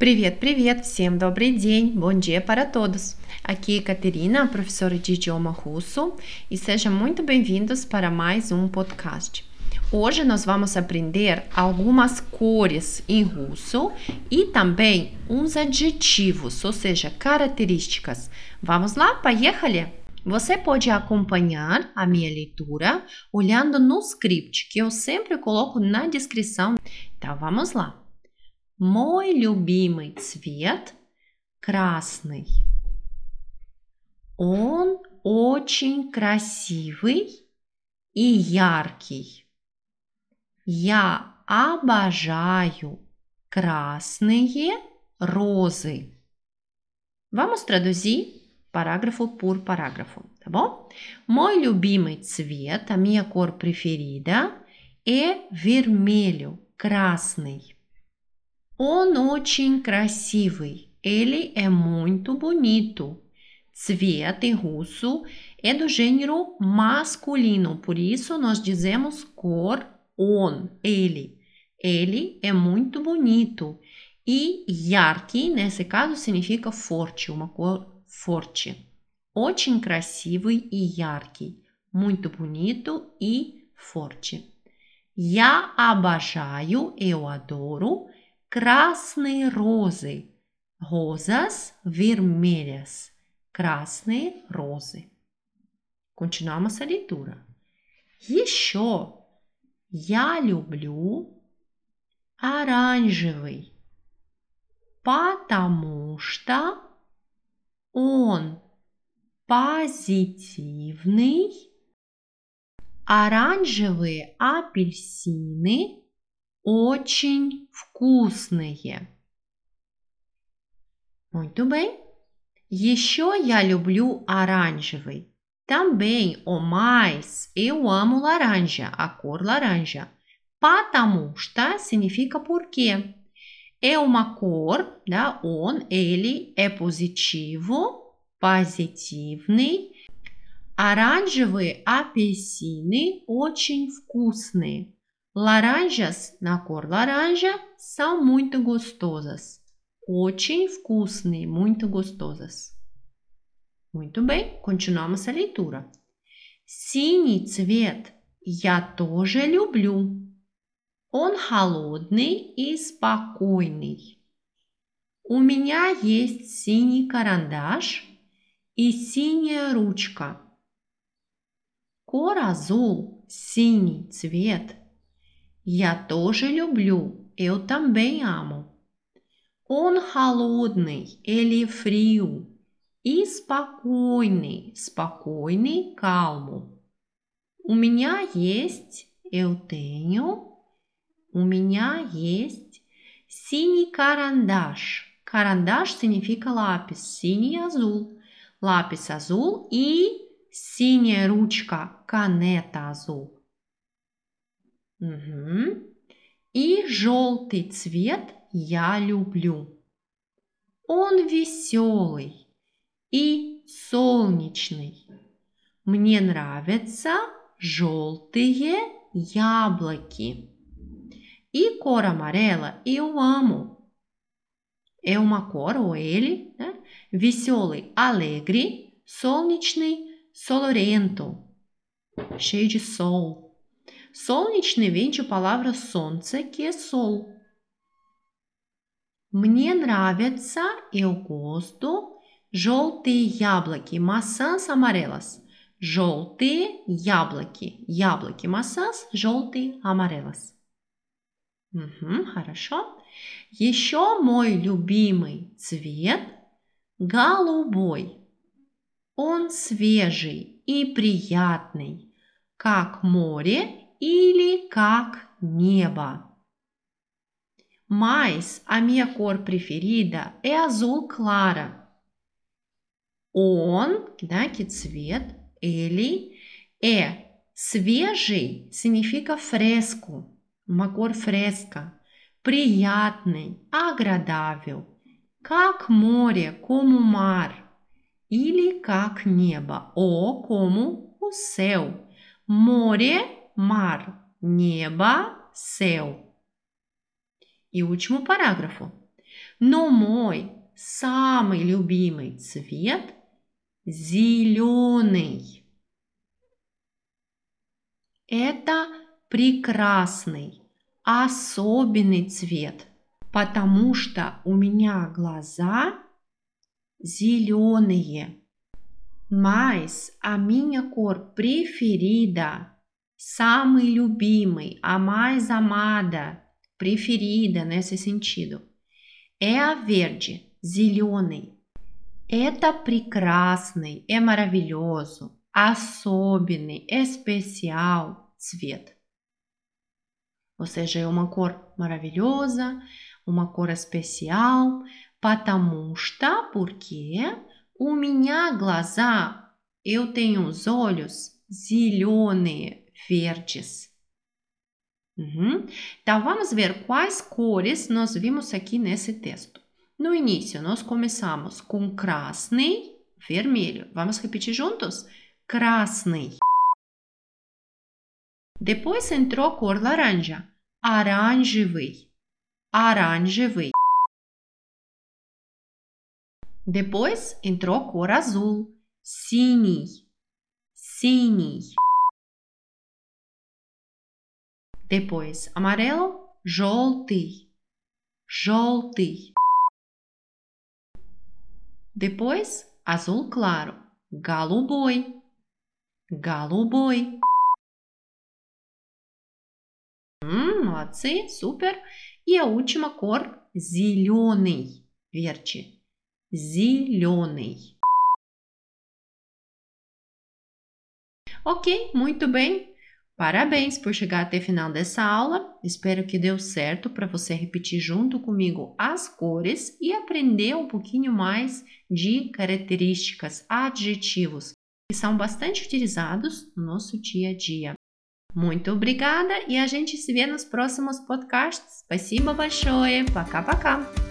Привет, привет, всем добрый день, bom dia para todos. Aqui é Caterina, professora de idioma russo, e sejam muito bem-vindos para mais um podcast. Hoje nós vamos aprender algumas cores em russo e também uns adjetivos, ou seja, características. Vamos lá, поехали? Você pode acompanhar a minha leitura olhando no script que eu sempre coloco na descrição. Então vamos lá. Мой любимый цвет красный. Он очень красивый и яркий. Я обожаю красные розы. Vamos traduzir parágrafo por parágrafo, tá bom? Мой любимый цвет, a minha cor preferida, é vermelho, красный. Он очень красивый. Ele é muito bonito. Цвет em russo é do gênero masculino, por isso nós dizemos cor on, ele. Ele é muito bonito. E яркий, nesse caso, significa forte, uma cor forte. Очень красивый и яркий. Muito bonito e forte. Я обожаю, eu adoro Красные розы. Rosas vermelhas. Красные розы. Continuamos a leitura. Еще я люблю оранжевый, потому что он позитивный. Оранжевые апельсины очень вкусные. Muito bem. Еще я люблю оранжевый. Também, ou mais, eu amo laranja, a cor laranja. Потому что significa porque. É uma cor, да, он, ele é positivo, позитивный. Оранжевые апельсины очень вкусные. Laranjas na cor laranja são muito gostosas. Очень вкусные, muito gostosas. Muito bem, continuamos a leitura. Синий цвет я тоже люблю. Он холодный и спокойный. У меня есть синий карандаш и синяя ручка. Кор azul, синий цвет – Я тоже люблю, eu também amo. Он холодный или фриу и спокойный, спокойный, calmo. У меня есть, eu tenho, у меня есть синий карандаш. Карандаш significa lápis, синий azul. Lápis azul e синяя ручка, caneta azul. Угу. И желтый цвет я люблю. Он веселый и солнечный. Мне nравятся желтые яблоки. E cor amarela eu amo. É uma cor, ou ele? Веселый, alegre, солнечный, solorento, cheio de sol. Солнечный de palavra солнце, é sol. Мне нравятся, eu gosto, желтые яблоки, maçãs amarelas. Желтые яблоки. Яблоки, maçãs, желтые, amarelas. Угу, хорошо. Еще мой любимый цвет голубой. Он свежий и приятный, как море или как небо. Mas a minha cor preferida é azul clara. Он, да, цвет, ele é свежий, significa fresco, uma cor fresca, приятный, agradável, как море, como mar, или как небо, ou como o céu. Море mar, небо, céu. E último parágrafo. Но мой самый любимый цвет зеленый. Это прекрасный, особенный цвет, потому что у меня глаза zeleные. Mas a minha cor preferida, самый любимый, a mais amada, preferida nesse sentido, é a verde, zеленый. Это прекрасный, é maravilhoso, особенный, especial цвет. Ou seja, é uma cor maravilhosa, uma cor especial, потому что, porque у меня глаза, eu tenho os olhos zеленые, verdes. Uhum. Então, vamos ver quais cores nós vimos aqui nesse texto. No início, nós começamos com красный, vermelho. Vamos repetir juntos? Красный. Depois entrou a cor laranja, оранжевый, оранжевый. Depois entrou a cor azul, синий, синий. Depois amarelo, желтый, желтый. Depois azul claro, голубой, голубой. Hum, молодцы, супер. E a última cor, зеленый, verde zilhões. Ok, muito bem. Parabéns por chegar até o final dessa aula. Espero que deu certo para você repetir junto comigo as cores e aprender um pouquinho mais de características, adjetivos, que são bastante utilizados no nosso dia a dia. Muito obrigada e a gente se vê nos próximos podcasts. Спасибо большое. Пока-пока.